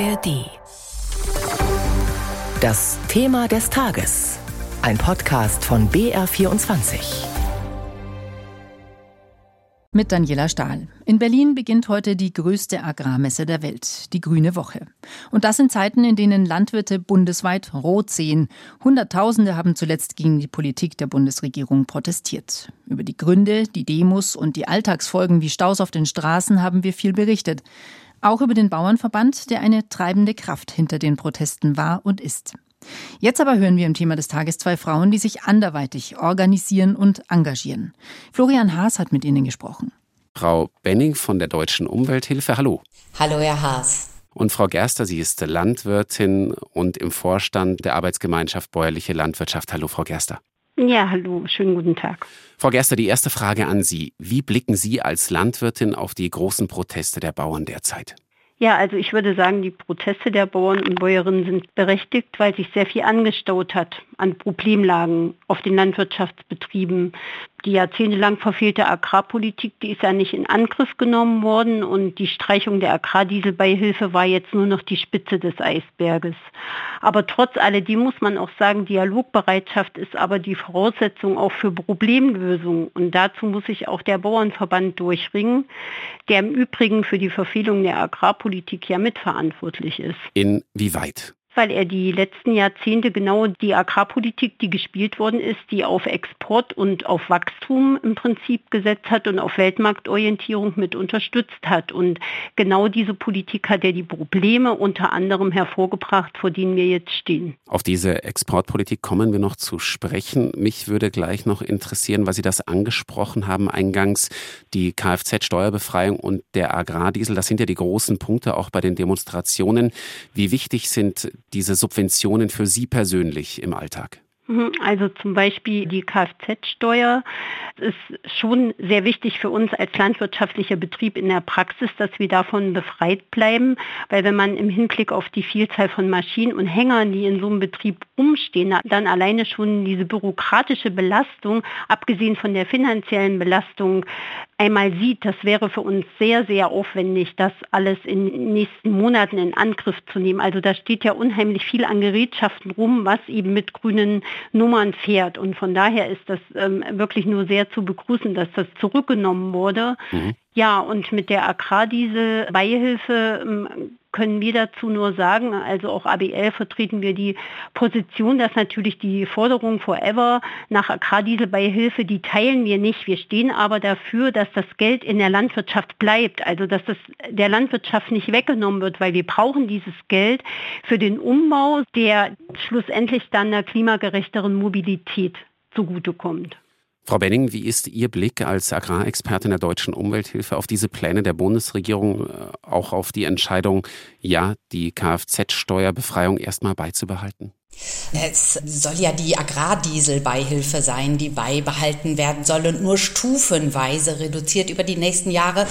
ARD. Das Thema des Tages. Ein Podcast von BR24. Mit Daniela Stahl. In Berlin beginnt heute die größte Agrarmesse der Welt, die Grüne Woche. Und das in Zeiten, in denen Landwirte bundesweit rot sehen. Hunderttausende haben zuletzt gegen die Politik der Bundesregierung protestiert. Über die Gründe, die Demos und die Alltagsfolgen wie Staus auf den Straßen haben wir viel berichtet. Auch über den Bauernverband, der eine treibende Kraft hinter den Protesten war und ist. Jetzt aber hören wir im Thema des Tages zwei Frauen, die sich anderweitig organisieren und engagieren. Florian Haas hat mit ihnen gesprochen. Frau Benning von der Deutschen Umwelthilfe, hallo. Hallo, Herr Haas. Und Frau Gerster, sie ist Landwirtin und im Vorstand der Arbeitsgemeinschaft Bäuerliche Landwirtschaft. Hallo, Frau Gerster. Ja, hallo, schönen guten Tag. Frau Gerster, die erste Frage an Sie. Wie blicken Sie als Landwirtin auf die großen Proteste der Bauern derzeit? Ja, also ich würde sagen, die Proteste der Bauern und Bäuerinnen sind berechtigt, weil sich sehr viel angestaut hat an Problemlagen auf den Landwirtschaftsbetrieben. Die jahrzehntelang verfehlte Agrarpolitik, die ist ja nicht in Angriff genommen worden und die Streichung der Agrardieselbeihilfe war jetzt nur noch die Spitze des Eisberges. Aber trotz alledem muss man auch sagen, Dialogbereitschaft ist aber die Voraussetzung auch für Problemlösung und dazu muss sich auch der Bauernverband durchringen, der im Übrigen für die Verfehlung der Agrarpolitik ja mitverantwortlich ist. Inwieweit? Weil er die letzten Jahrzehnte genau die Agrarpolitik, die gespielt worden ist, die auf Export und auf Wachstum im Prinzip gesetzt hat und auf Weltmarktorientierung mit unterstützt hat. Und genau diese Politik hat ja die Probleme unter anderem hervorgebracht, vor denen wir jetzt stehen. Auf diese Exportpolitik kommen wir noch zu sprechen. Mich würde gleich noch interessieren, weil Sie das angesprochen haben eingangs, die Kfz-Steuerbefreiung und der Agrardiesel. Das sind ja die großen Punkte auch bei den Demonstrationen. Wie wichtig sind diese Subventionen für Sie persönlich im Alltag? Mhm, also zum Beispiel die Kfz-Steuer ist schon sehr wichtig für uns als landwirtschaftlicher Betrieb in der Praxis, dass wir davon befreit bleiben, weil wenn man im Hinblick auf die Vielzahl von Maschinen und Hängern, die in so einem Betrieb rumstehen, dann alleine schon diese bürokratische Belastung, abgesehen von der finanziellen Belastung, einmal sieht, das wäre für uns sehr, sehr aufwendig, das alles in den nächsten Monaten in Angriff zu nehmen. Also da steht ja unheimlich viel an Gerätschaften rum, was eben mit grünen Nummern fährt. Und von daher ist das ähm, wirklich nur sehr zu begrüßen, dass das zurückgenommen wurde. Mhm. Ja, und mit der Agrardiesel-Beihilfe ähm, können wir dazu nur sagen, also auch ABL vertreten wir die Position, dass natürlich die Forderung Forever nach Agrardieselbeihilfe, die teilen wir nicht. Wir stehen aber dafür, dass das Geld in der Landwirtschaft bleibt, also dass das der Landwirtschaft nicht weggenommen wird, weil wir brauchen dieses Geld für den Umbau, der schlussendlich dann einer klimagerechteren Mobilität zugutekommt. Frau Benning, wie ist Ihr Blick als Agrarexpertin der Deutschen Umwelthilfe auf diese Pläne der Bundesregierung, äh, auch auf die Entscheidung, ja, die Kfz-Steuerbefreiung erstmal beizubehalten? Es soll ja die Agrardieselbeihilfe sein, die beibehalten werden soll und nur stufenweise reduziert über die nächsten Jahre.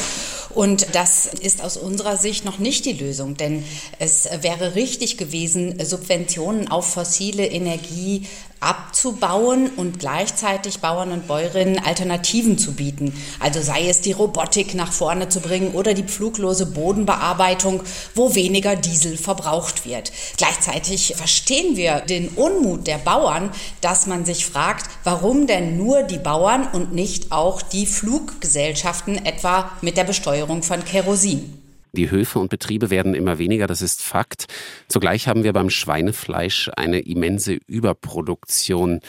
Und das ist aus unserer Sicht noch nicht die Lösung, denn es wäre richtig gewesen, Subventionen auf fossile Energie abzubauen und gleichzeitig Bauern und Bäuerinnen Alternativen zu bieten. Also sei es die Robotik nach vorne zu bringen oder die pfluglose Bodenbearbeitung, wo weniger Diesel verbraucht wird. Gleichzeitig verstehen wir den Unmut der Bauern, dass man sich fragt, warum denn nur die Bauern und nicht auch die Fluggesellschaften etwa mit der Besteuerung von Kerosin. Die Höfe und Betriebe werden immer weniger, das ist Fakt. Zugleich haben wir beim Schweinefleisch eine immense Überproduktion.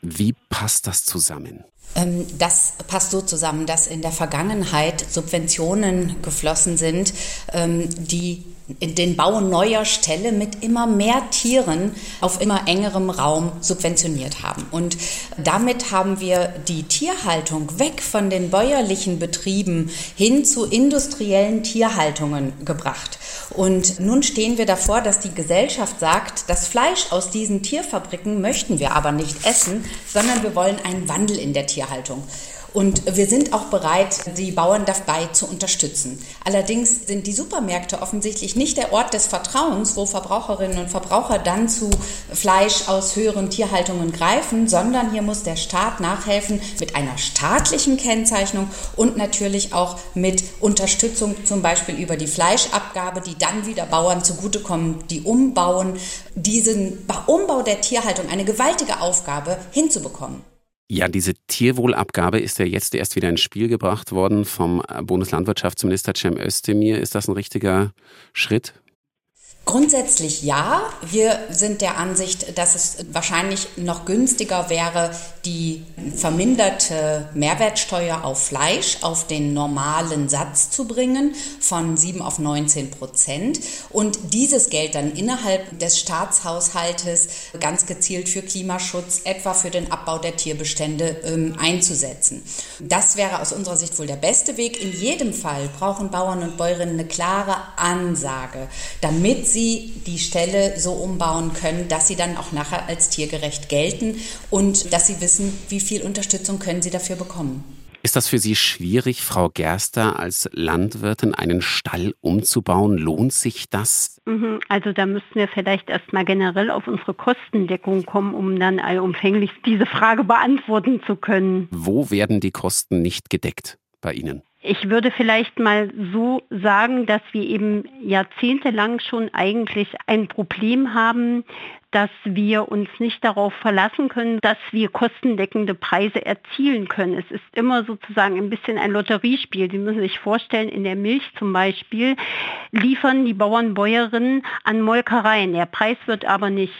Wie passt das zusammen? Ähm, das passt so zusammen, dass in der Vergangenheit Subventionen geflossen sind, ähm, die den Bau neuer Ställe mit immer mehr Tieren auf immer engerem Raum subventioniert haben. Und damit haben wir die Tierhaltung weg von den bäuerlichen Betrieben hin zu industriellen Tierhaltungen gebracht. Und nun stehen wir davor, dass die Gesellschaft sagt, das Fleisch aus diesen Tierfabriken möchten wir aber nicht essen, sondern wir wollen einen Wandel in der Tierhaltung. Und wir sind auch bereit, die Bauern dabei zu unterstützen. Allerdings sind die Supermärkte offensichtlich nicht der Ort des Vertrauens, wo Verbraucherinnen und Verbraucher dann zu Fleisch aus höheren Tierhaltungen greifen, sondern hier muss der Staat nachhelfen mit einer staatlichen Kennzeichnung und natürlich auch mit Unterstützung zum Beispiel über die Fleischabgabe, die dann wieder Bauern zugutekommen, die umbauen, diesen Umbau der Tierhaltung, eine gewaltige Aufgabe hinzubekommen. Ja, diese Tierwohlabgabe ist ja jetzt erst wieder ins Spiel gebracht worden vom Bundeslandwirtschaftsminister Cem Özdemir. Ist das ein richtiger Schritt? Grundsätzlich ja. Wir sind der Ansicht, dass es wahrscheinlich noch günstiger wäre, die verminderte Mehrwertsteuer auf Fleisch auf den normalen Satz zu bringen von 7 auf 19 Prozent und dieses Geld dann innerhalb des Staatshaushaltes ganz gezielt für Klimaschutz, etwa für den Abbau der Tierbestände ähm, einzusetzen. Das wäre aus unserer Sicht wohl der beste Weg. In jedem Fall brauchen Bauern und Bäuerinnen eine klare Ansage, damit sie die Stelle so umbauen können, dass sie dann auch nachher als tiergerecht gelten und dass sie wissen, wie viel Unterstützung können sie dafür bekommen. Ist das für Sie schwierig, Frau Gerster, als Landwirtin einen Stall umzubauen? Lohnt sich das? Mhm, also da müssten wir vielleicht erstmal generell auf unsere Kostendeckung kommen, um dann allumfänglich diese Frage beantworten zu können. Wo werden die Kosten nicht gedeckt bei Ihnen? Ich würde vielleicht mal so sagen, dass wir eben jahrzehntelang schon eigentlich ein Problem haben, dass wir uns nicht darauf verlassen können, dass wir kostendeckende Preise erzielen können. Es ist immer sozusagen ein bisschen ein Lotteriespiel. Sie müssen sich vorstellen, in der Milch zum Beispiel liefern die Bauern, Bäuerinnen an Molkereien. Der Preis wird aber nicht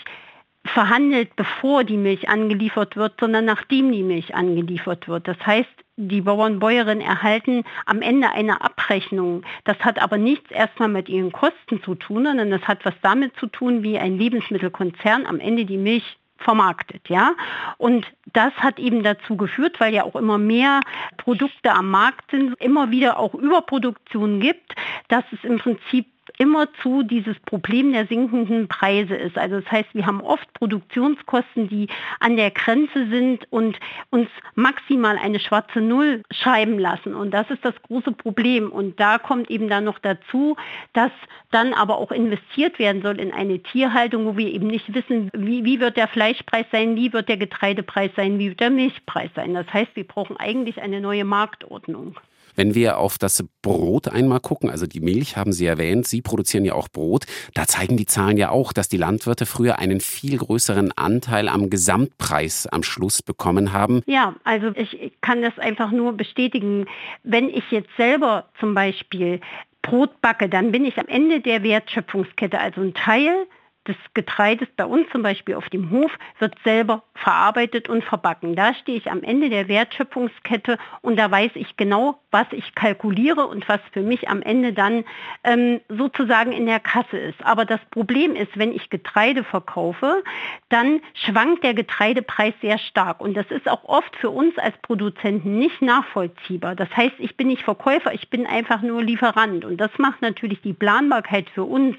verhandelt, bevor die Milch angeliefert wird, sondern nachdem die Milch angeliefert wird. Das heißt, die Bauern, Bäuerinnen erhalten am Ende eine Abrechnung. Das hat aber nichts erstmal mit ihren Kosten zu tun, sondern das hat was damit zu tun, wie ein Lebensmittelkonzern am Ende die Milch vermarktet, ja. Und das hat eben dazu geführt, weil ja auch immer mehr Produkte am Markt sind, immer wieder auch Überproduktion gibt, dass es im Prinzip immerzu dieses Problem der sinkenden Preise ist. Also das heißt, wir haben oft Produktionskosten, die an der Grenze sind und uns maximal eine schwarze Null schreiben lassen. Und das ist das große Problem. Und da kommt eben dann noch dazu, dass dann aber auch investiert werden soll in eine Tierhaltung, wo wir eben nicht wissen, wie, wie wird der Fleischpreis sein, wie wird der Getreidepreis sein, wie wird der Milchpreis sein. Das heißt, wir brauchen eigentlich eine neue Marktordnung. Wenn wir auf das Brot einmal gucken, also die Milch haben Sie erwähnt, Sie produzieren ja auch Brot, da zeigen die Zahlen ja auch, dass die Landwirte früher einen viel größeren Anteil am Gesamtpreis am Schluss bekommen haben. Ja, also ich kann das einfach nur bestätigen. Wenn ich jetzt selber zum Beispiel Brot backe, dann bin ich am Ende der Wertschöpfungskette, also ein Teil des Getreides bei uns zum Beispiel auf dem Hof wird selber verarbeitet und verbacken. Da stehe ich am Ende der Wertschöpfungskette und da weiß ich genau, was ich kalkuliere und was für mich am Ende dann ähm, sozusagen in der Kasse ist. Aber das Problem ist, wenn ich Getreide verkaufe, dann schwankt der Getreidepreis sehr stark und das ist auch oft für uns als Produzenten nicht nachvollziehbar. Das heißt, ich bin nicht Verkäufer, ich bin einfach nur Lieferant und das macht natürlich die Planbarkeit für uns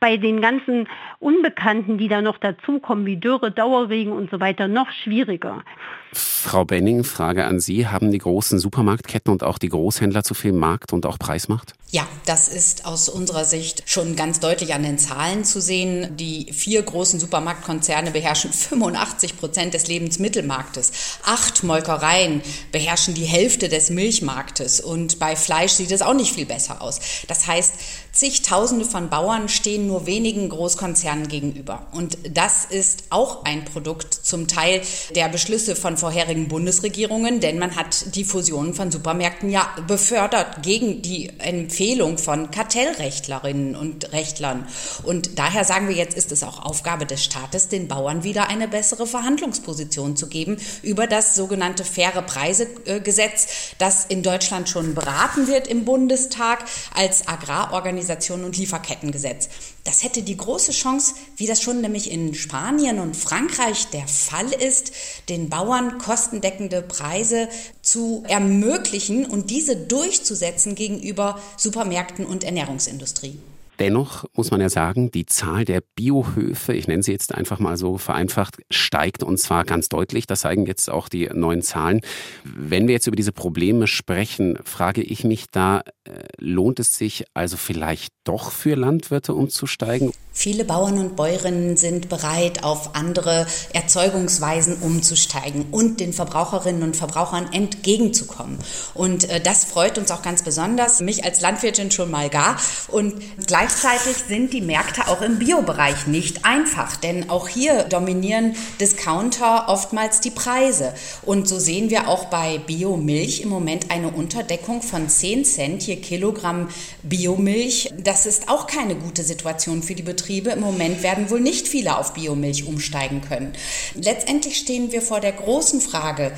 bei den ganzen Unbekannten, die da noch dazukommen, wie Dürre, Dauerregen und so weiter, noch schwieriger. Frau Benning, Frage an Sie. Haben die großen Supermarktketten und auch die Großhändler zu viel Markt und auch Preismacht? Ja, das ist aus unserer Sicht schon ganz deutlich an den Zahlen zu sehen. Die vier großen Supermarktkonzerne beherrschen 85 Prozent des Lebensmittelmarktes. Acht Molkereien beherrschen die Hälfte des Milchmarktes und bei Fleisch sieht es auch nicht viel besser aus. Das heißt, zigtausende von Bauern stehen nur wenigen Großkonzernen gegenüber. Und das ist auch ein Produkt zum Teil der Beschlüsse von vorherigen Bundesregierungen, denn man hat die Fusionen von Supermärkten ja befördert gegen die Empfehlung von Kartellrechtlerinnen und Rechtlern. Und daher sagen wir jetzt, ist es auch Aufgabe des Staates, den Bauern wieder eine bessere Verhandlungsposition zu geben über das sogenannte faire Preisegesetz, das in Deutschland schon beraten wird im Bundestag als Agrarorganisation und Lieferkettengesetz. Das hätte die große Chance, wie das schon nämlich in Spanien und Frankreich der Fall ist, den Bauern kostendeckende Preise zu ermöglichen und diese durchzusetzen gegenüber Supermärkten und Ernährungsindustrie. Dennoch muss man ja sagen, die Zahl der Biohöfe, ich nenne sie jetzt einfach mal so vereinfacht, steigt und zwar ganz deutlich. Das zeigen jetzt auch die neuen Zahlen. Wenn wir jetzt über diese Probleme sprechen, frage ich mich da, äh, lohnt es sich also vielleicht doch für Landwirte umzusteigen? Viele Bauern und Bäuerinnen sind bereit, auf andere Erzeugungsweisen umzusteigen und den Verbraucherinnen und Verbrauchern entgegenzukommen. Und äh, das freut uns auch ganz besonders, mich als Landwirtin schon mal gar. Und gleichzeitig sind die Märkte auch im Biobereich nicht einfach, denn auch hier dominieren Discounter oftmals die Preise. Und so sehen wir auch bei Biomilch im Moment eine Unterdeckung von 10 Cent je Kilogramm Biomilch. Das ist auch keine gute Situation für die Betriebe. Im Moment werden wohl nicht viele auf Biomilch umsteigen können. Letztendlich stehen wir vor der großen Frage,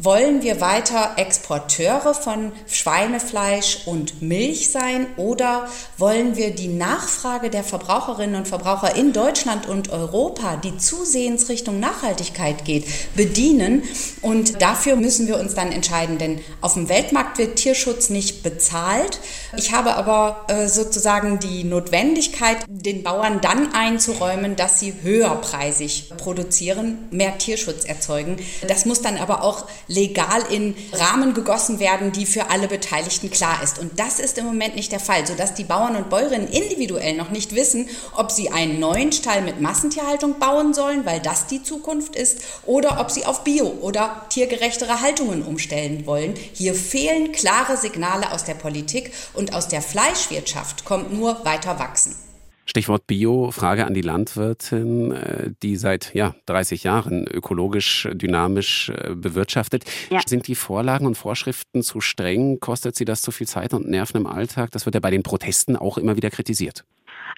wollen wir weiter Exporteure von Schweinefleisch und Milch sein oder wollen wir die Nachfrage der Verbraucherinnen und Verbraucher in Deutschland und Europa, die zusehends Richtung Nachhaltigkeit geht, bedienen? Und dafür müssen wir uns dann entscheiden, denn auf dem Weltmarkt wird Tierschutz nicht bezahlt. Ich habe aber äh, sozusagen die Notwendigkeit, den Bauern dann einzuräumen, dass sie höherpreisig produzieren, mehr Tierschutz erzeugen. Das muss dann aber auch legal in Rahmen gegossen werden, die für alle Beteiligten klar ist. Und das ist im Moment nicht der Fall, sodass die Bauern und Bäuerinnen individuell noch nicht wissen, ob sie einen neuen Stall mit Massentierhaltung bauen sollen, weil das die Zukunft ist, oder ob sie auf Bio- oder tiergerechtere Haltungen umstellen wollen. Hier fehlen klare Signale aus der Politik und aus der Fleischwirtschaft kommt nur weiter wachsen. Stichwort Bio, Frage an die Landwirtin, äh, die seit ja, 30 Jahren ökologisch, dynamisch äh, bewirtschaftet. Ja. Sind die Vorlagen und Vorschriften zu streng? Kostet sie das zu viel Zeit und Nerven im Alltag? Das wird ja bei den Protesten auch immer wieder kritisiert.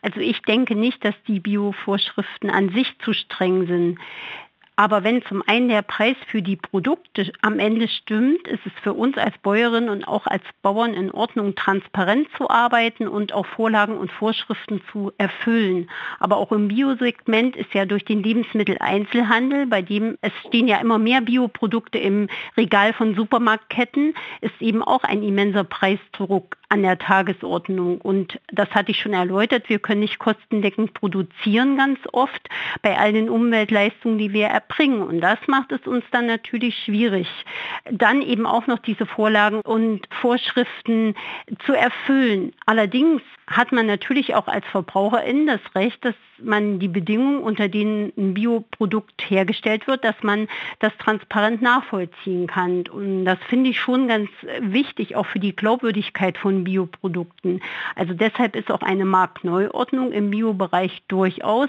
Also ich denke nicht, dass die Bio-Vorschriften an sich zu streng sind. Aber wenn zum einen der Preis für die Produkte am Ende stimmt, ist es für uns als Bäuerin und auch als Bauern in Ordnung, transparent zu arbeiten und auch Vorlagen und Vorschriften zu erfüllen. Aber auch im Biosegment ist ja durch den Lebensmitteleinzelhandel, bei dem es stehen ja immer mehr Bioprodukte im Regal von Supermarktketten, ist eben auch ein immenser Preisdruck an der Tagesordnung. Und das hatte ich schon erläutert. Wir können nicht kostendeckend produzieren ganz oft bei all den Umweltleistungen, die wir erbringen. Und das macht es uns dann natürlich schwierig. Dann eben auch noch diese Vorlagen und Vorschriften zu erfüllen. Allerdings hat man natürlich auch als Verbraucherin das Recht, dass man die Bedingungen, unter denen ein Bioprodukt hergestellt wird, dass man das transparent nachvollziehen kann. Und das finde ich schon ganz wichtig, auch für die Glaubwürdigkeit von Bioprodukten. Also deshalb ist auch eine Marktneuordnung im Biobereich durchaus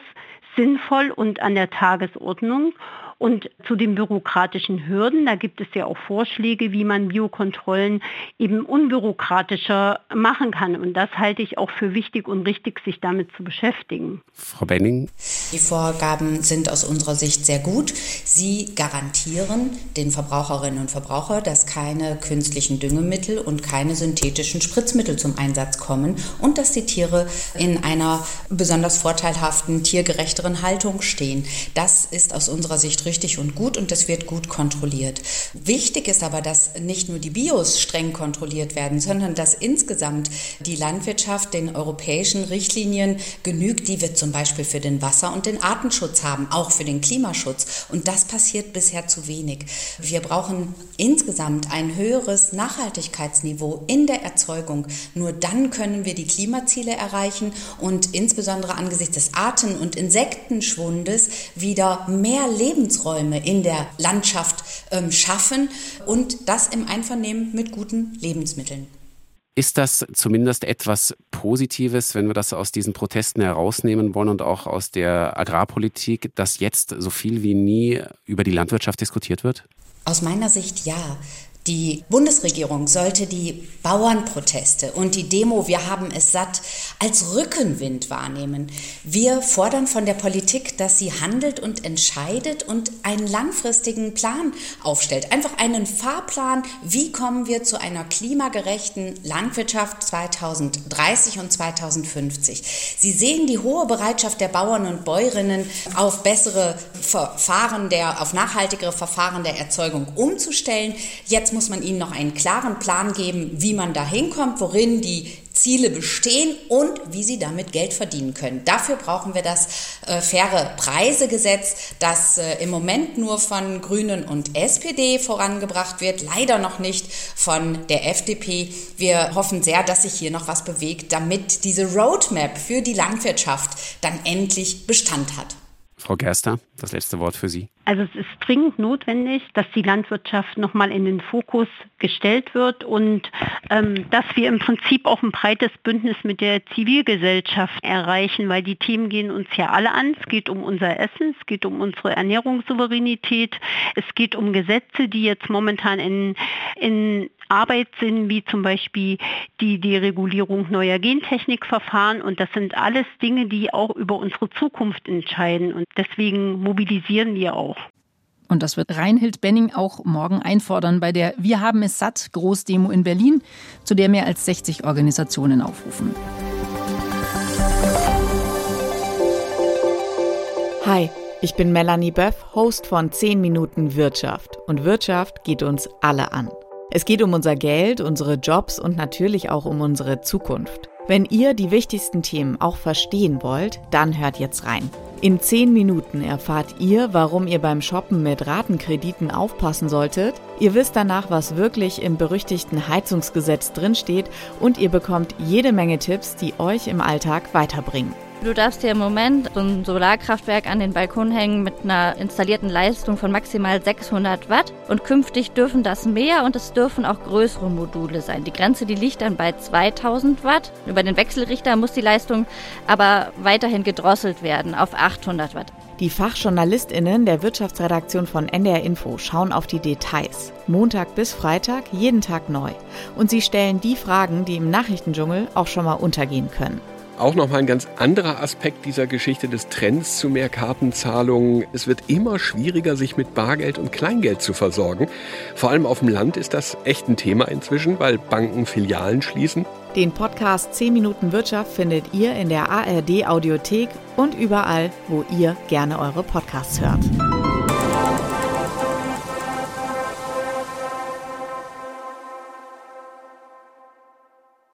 sinnvoll und an der Tagesordnung. Und zu den bürokratischen Hürden, da gibt es ja auch Vorschläge, wie man Biokontrollen eben unbürokratischer machen kann. Und das halte ich auch für wichtig und richtig, sich damit zu beschäftigen. Frau Benning? Die Vorgaben sind aus unserer Sicht sehr gut. Sie garantieren den Verbraucherinnen und Verbrauchern, dass keine künstlichen Düngemittel und keine synthetischen Spritzmittel zum Einsatz kommen und dass die Tiere in einer besonders vorteilhaften, tiergerechteren Haltung stehen. Das ist aus unserer Sicht richtig und gut und das wird gut kontrolliert. Wichtig ist aber, dass nicht nur die Bios streng kontrolliert werden, sondern dass insgesamt die Landwirtschaft den europäischen Richtlinien genügt, die wir zum Beispiel für den Wasser- und den Artenschutz haben, auch für den Klimaschutz. Und das passiert bisher zu wenig. Wir brauchen insgesamt ein höheres Nachhaltigkeitsniveau in der Erzeugung. Nur dann können wir die Klimaziele erreichen und insbesondere angesichts des Arten- und Insektenschwundes wieder mehr Lebens Lebensräume in der Landschaft ähm, schaffen und das im Einvernehmen mit guten Lebensmitteln. Ist das zumindest etwas Positives, wenn wir das aus diesen Protesten herausnehmen wollen und auch aus der Agrarpolitik, dass jetzt so viel wie nie über die Landwirtschaft diskutiert wird? Aus meiner Sicht ja. Die Bundesregierung sollte die Bauernproteste und die Demo Wir haben es satt als Rückenwind wahrnehmen. Wir fordern von der Politik, dass sie handelt und entscheidet und einen langfristigen Plan aufstellt. Einfach einen Fahrplan, wie kommen wir zu einer klimagerechten Landwirtschaft 2030 und 2050. Sie sehen die hohe Bereitschaft der Bauern und Bäuerinnen auf bessere Verfahren der, auf nachhaltigere Verfahren der Erzeugung umzustellen. Jetzt muss man ihnen noch einen klaren Plan geben, wie man da hinkommt, worin die Ziele bestehen und wie sie damit Geld verdienen können. Dafür brauchen wir das äh, faire Preisegesetz, das äh, im Moment nur von Grünen und SPD vorangebracht wird, leider noch nicht von der FDP. Wir hoffen sehr, dass sich hier noch was bewegt, damit diese Roadmap für die Landwirtschaft dann endlich Bestand hat. Frau Gerster, das letzte Wort für Sie. Also es ist dringend notwendig, dass die Landwirtschaft nochmal in den Fokus gestellt wird und ähm, dass wir im Prinzip auch ein breites Bündnis mit der Zivilgesellschaft erreichen, weil die Themen gehen uns ja alle an. Es geht um unser Essen, es geht um unsere Ernährungssouveränität, es geht um Gesetze, die jetzt momentan in, in Arbeit sind, wie zum Beispiel die, die Regulierung neuer Gentechnikverfahren. Und das sind alles Dinge, die auch über unsere Zukunft entscheiden. Und deswegen mobilisieren wir auch. Und das wird Reinhild Benning auch morgen einfordern bei der Wir haben es satt Großdemo in Berlin, zu der mehr als 60 Organisationen aufrufen. Hi, ich bin Melanie Böff, Host von 10 Minuten Wirtschaft. Und Wirtschaft geht uns alle an. Es geht um unser Geld, unsere Jobs und natürlich auch um unsere Zukunft. Wenn ihr die wichtigsten Themen auch verstehen wollt, dann hört jetzt rein. In 10 Minuten erfahrt ihr, warum ihr beim Shoppen mit Ratenkrediten aufpassen solltet. Ihr wisst danach, was wirklich im berüchtigten Heizungsgesetz drinsteht und ihr bekommt jede Menge Tipps, die euch im Alltag weiterbringen. Du darfst dir im Moment so ein Solarkraftwerk an den Balkon hängen mit einer installierten Leistung von maximal 600 Watt und künftig dürfen das mehr und es dürfen auch größere Module sein. Die Grenze, die liegt dann bei 2000 Watt. Über den Wechselrichter muss die Leistung aber weiterhin gedrosselt werden auf 800 Watt. Die FachjournalistInnen der Wirtschaftsredaktion von NDR Info schauen auf die Details. Montag bis Freitag, jeden Tag neu. Und sie stellen die Fragen, die im Nachrichtendschungel auch schon mal untergehen können. Auch nochmal ein ganz anderer Aspekt dieser Geschichte des Trends zu mehr Kartenzahlungen. Es wird immer schwieriger, sich mit Bargeld und Kleingeld zu versorgen. Vor allem auf dem Land ist das echt ein Thema inzwischen, weil Banken Filialen schließen. Den Podcast 10 Minuten Wirtschaft findet ihr in der ARD Audiothek und überall, wo ihr gerne eure Podcasts hört.